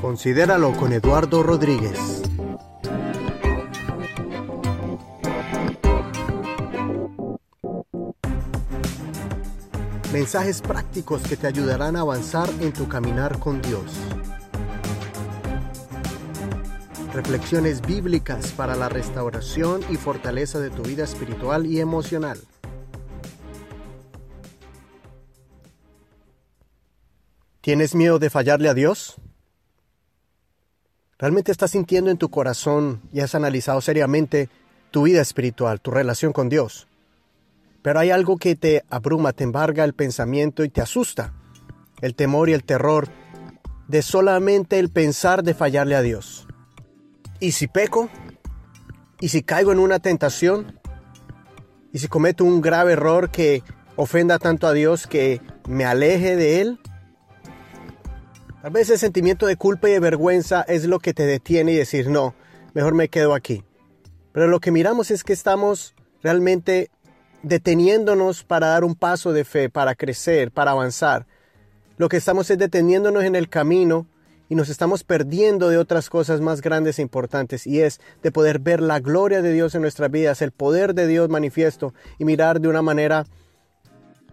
Considéralo con Eduardo Rodríguez. Mensajes prácticos que te ayudarán a avanzar en tu caminar con Dios. Reflexiones bíblicas para la restauración y fortaleza de tu vida espiritual y emocional. ¿Tienes miedo de fallarle a Dios? ¿Realmente estás sintiendo en tu corazón y has analizado seriamente tu vida espiritual, tu relación con Dios? Pero hay algo que te abruma, te embarga el pensamiento y te asusta. El temor y el terror de solamente el pensar de fallarle a Dios. ¿Y si peco? ¿Y si caigo en una tentación? ¿Y si cometo un grave error que ofenda tanto a Dios que me aleje de Él? Tal vez el sentimiento de culpa y de vergüenza es lo que te detiene y decir, no, mejor me quedo aquí. Pero lo que miramos es que estamos realmente deteniéndonos para dar un paso de fe, para crecer, para avanzar. Lo que estamos es deteniéndonos en el camino y nos estamos perdiendo de otras cosas más grandes e importantes y es de poder ver la gloria de Dios en nuestras vidas, el poder de Dios manifiesto y mirar de una manera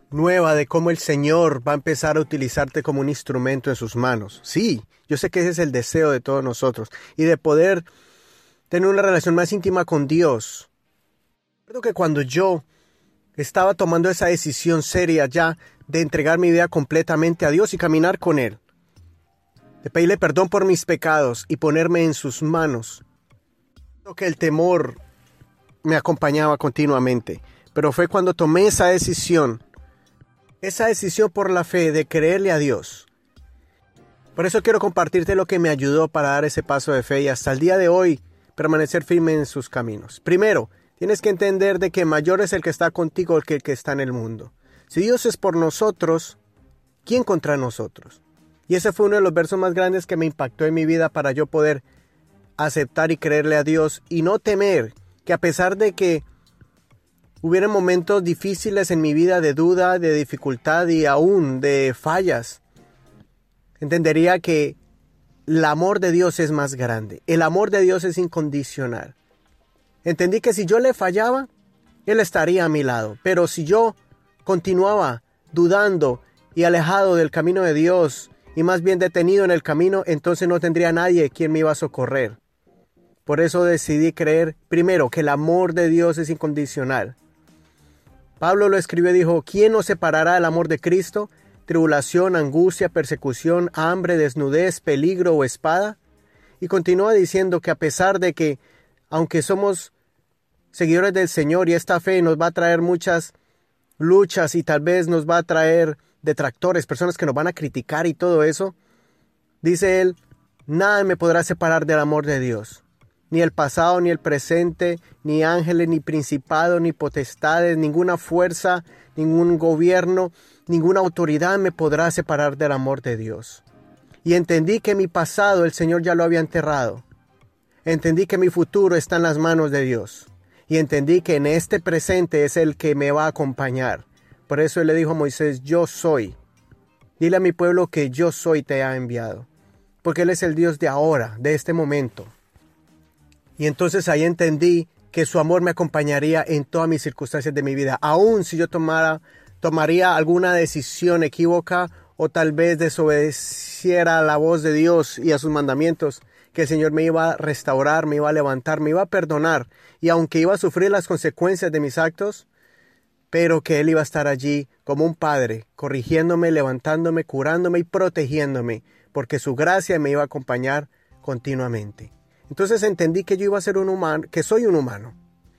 nueva de cómo el Señor va a empezar a utilizarte como un instrumento en sus manos. Sí, yo sé que ese es el deseo de todos nosotros y de poder tener una relación más íntima con Dios. Creo que cuando yo estaba tomando esa decisión seria ya de entregar mi vida completamente a Dios y caminar con Él. Pedirle perdón por mis pecados y ponerme en sus manos. Que el temor me acompañaba continuamente, pero fue cuando tomé esa decisión, esa decisión por la fe de creerle a Dios. Por eso quiero compartirte lo que me ayudó para dar ese paso de fe y hasta el día de hoy permanecer firme en sus caminos. Primero, Tienes que entender de que mayor es el que está contigo que el que está en el mundo. Si Dios es por nosotros, ¿quién contra nosotros? Y ese fue uno de los versos más grandes que me impactó en mi vida para yo poder aceptar y creerle a Dios y no temer que a pesar de que hubieran momentos difíciles en mi vida de duda, de dificultad y aún de fallas, entendería que el amor de Dios es más grande. El amor de Dios es incondicional. Entendí que si yo le fallaba, Él estaría a mi lado. Pero si yo continuaba dudando y alejado del camino de Dios y más bien detenido en el camino, entonces no tendría nadie quien me iba a socorrer. Por eso decidí creer primero que el amor de Dios es incondicional. Pablo lo escribió y dijo, ¿quién nos separará del amor de Cristo? Tribulación, angustia, persecución, hambre, desnudez, peligro o espada. Y continúa diciendo que a pesar de que, aunque somos seguidores del Señor y esta fe nos va a traer muchas luchas y tal vez nos va a traer detractores, personas que nos van a criticar y todo eso, dice él, nada me podrá separar del amor de Dios. Ni el pasado, ni el presente, ni ángeles, ni principados, ni potestades, ninguna fuerza, ningún gobierno, ninguna autoridad me podrá separar del amor de Dios. Y entendí que mi pasado el Señor ya lo había enterrado. Entendí que mi futuro está en las manos de Dios y entendí que en este presente es el que me va a acompañar. Por eso él le dijo a Moisés, yo soy. Dile a mi pueblo que yo soy te ha enviado. Porque Él es el Dios de ahora, de este momento. Y entonces ahí entendí que su amor me acompañaría en todas mis circunstancias de mi vida. Aun si yo tomara, tomaría alguna decisión equívoca o tal vez desobedeciera a la voz de Dios y a sus mandamientos, que el Señor me iba a restaurar, me iba a levantar, me iba a perdonar, y aunque iba a sufrir las consecuencias de mis actos, pero que Él iba a estar allí como un padre, corrigiéndome, levantándome, curándome y protegiéndome, porque su gracia me iba a acompañar continuamente. Entonces entendí que yo iba a ser un humano, que soy un humano,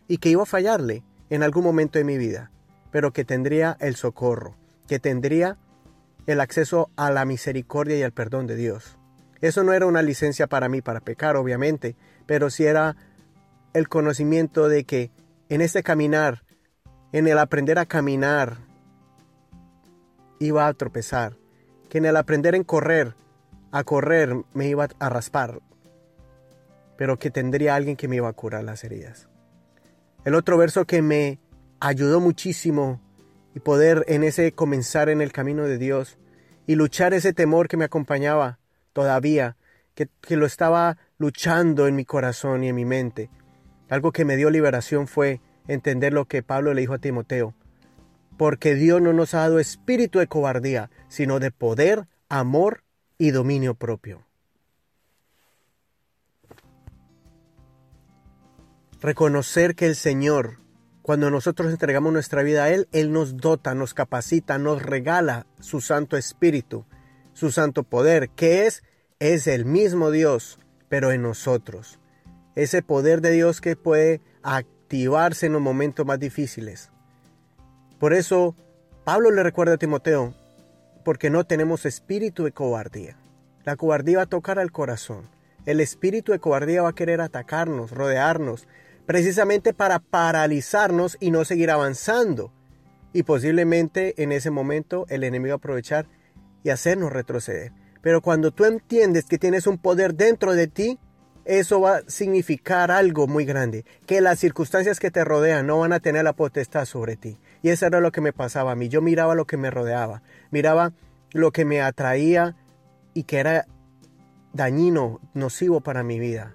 y que iba a fallarle en algún momento de mi vida, pero que tendría el socorro, que tendría el acceso a la misericordia y al perdón de Dios. Eso no era una licencia para mí para pecar, obviamente, pero sí era el conocimiento de que en este caminar, en el aprender a caminar, iba a tropezar, que en el aprender en correr, a correr me iba a raspar, pero que tendría alguien que me iba a curar las heridas. El otro verso que me ayudó muchísimo y poder en ese comenzar en el camino de Dios y luchar ese temor que me acompañaba todavía, que, que lo estaba luchando en mi corazón y en mi mente. Algo que me dio liberación fue entender lo que Pablo le dijo a Timoteo, porque Dios no nos ha dado espíritu de cobardía, sino de poder, amor y dominio propio. Reconocer que el Señor, cuando nosotros entregamos nuestra vida a Él, Él nos dota, nos capacita, nos regala su Santo Espíritu, su Santo Poder, que es, es el mismo Dios, pero en nosotros. Ese poder de Dios que puede activarse en los momentos más difíciles. Por eso, Pablo le recuerda a Timoteo, porque no tenemos espíritu de cobardía. La cobardía va a tocar al corazón. El espíritu de cobardía va a querer atacarnos, rodearnos, precisamente para paralizarnos y no seguir avanzando. Y posiblemente en ese momento el enemigo aprovechar y hacernos retroceder. Pero cuando tú entiendes que tienes un poder dentro de ti, eso va a significar algo muy grande, que las circunstancias que te rodean no van a tener la potestad sobre ti. Y eso era lo que me pasaba a mí. Yo miraba lo que me rodeaba, miraba lo que me atraía y que era dañino, nocivo para mi vida.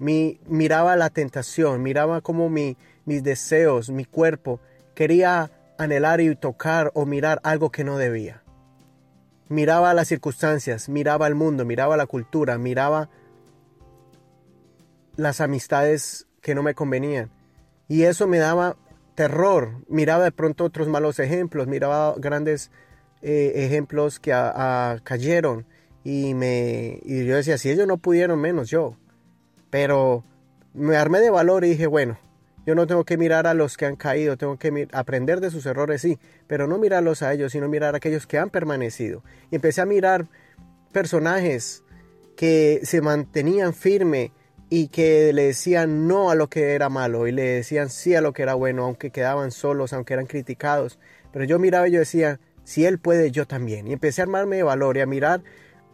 Mi, miraba la tentación, miraba cómo mi, mis deseos, mi cuerpo quería anhelar y tocar o mirar algo que no debía. Miraba las circunstancias, miraba el mundo, miraba la cultura, miraba las amistades que no me convenían. Y eso me daba terror. Miraba de pronto otros malos ejemplos, miraba grandes eh, ejemplos que cayeron y, me, y yo decía, si ellos no pudieron, menos yo. Pero me armé de valor y dije, bueno, yo no tengo que mirar a los que han caído, tengo que aprender de sus errores, sí, pero no mirarlos a ellos, sino mirar a aquellos que han permanecido. Y empecé a mirar personajes que se mantenían firme y que le decían no a lo que era malo y le decían sí a lo que era bueno, aunque quedaban solos, aunque eran criticados. Pero yo miraba y yo decía, si él puede, yo también. Y empecé a armarme de valor y a mirar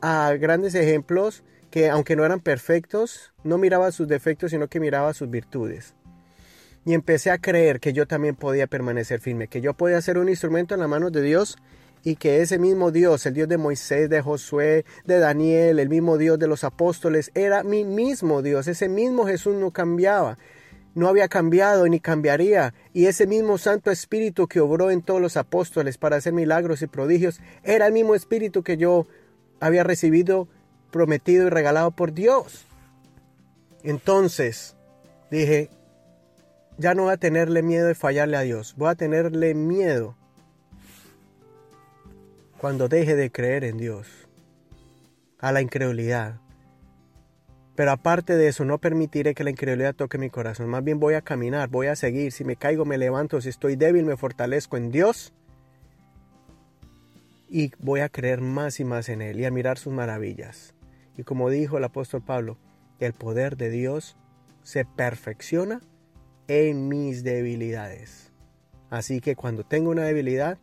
a grandes ejemplos que aunque no eran perfectos, no miraba sus defectos, sino que miraba sus virtudes. Y empecé a creer que yo también podía permanecer firme, que yo podía ser un instrumento en las manos de Dios y que ese mismo Dios, el Dios de Moisés, de Josué, de Daniel, el mismo Dios de los apóstoles, era mi mismo Dios, ese mismo Jesús no cambiaba, no había cambiado ni cambiaría, y ese mismo Santo Espíritu que obró en todos los apóstoles para hacer milagros y prodigios, era el mismo Espíritu que yo había recibido, prometido y regalado por Dios. Entonces dije, ya no voy a tenerle miedo de fallarle a Dios, voy a tenerle miedo cuando deje de creer en Dios, a la incredulidad. Pero aparte de eso, no permitiré que la incredulidad toque mi corazón. Más bien voy a caminar, voy a seguir. Si me caigo, me levanto. Si estoy débil, me fortalezco en Dios. Y voy a creer más y más en Él y a mirar sus maravillas. Y como dijo el apóstol Pablo, el poder de Dios se perfecciona en mis debilidades. Así que cuando tengo una debilidad,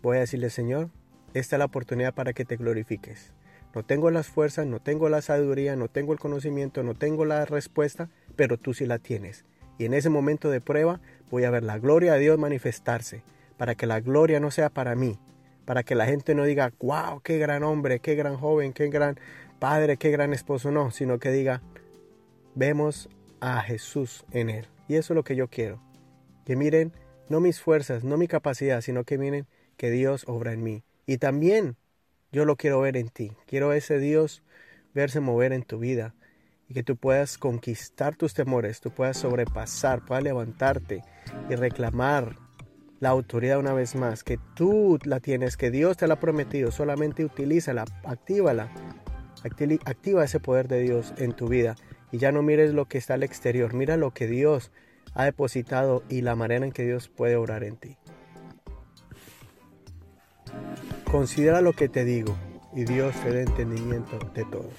voy a decirle, Señor, esta es la oportunidad para que te glorifiques. No tengo las fuerzas, no tengo la sabiduría, no tengo el conocimiento, no tengo la respuesta, pero tú sí la tienes. Y en ese momento de prueba voy a ver la gloria de Dios manifestarse, para que la gloria no sea para mí, para que la gente no diga, wow, qué gran hombre, qué gran joven, qué gran padre, qué gran esposo, no, sino que diga, vemos a Jesús en él. Y eso es lo que yo quiero. Que miren, no mis fuerzas, no mi capacidad, sino que miren que Dios obra en mí y también yo lo quiero ver en ti. Quiero ese Dios verse mover en tu vida y que tú puedas conquistar tus temores, tú puedas sobrepasar, puedas levantarte y reclamar la autoridad una vez más, que tú la tienes, que Dios te la ha prometido, solamente utilízala, actívala, activa ese poder de Dios en tu vida y ya no mires lo que está al exterior, mira lo que Dios ha depositado y la manera en que Dios puede obrar en ti. Considera lo que te digo y Dios te dé entendimiento de todo.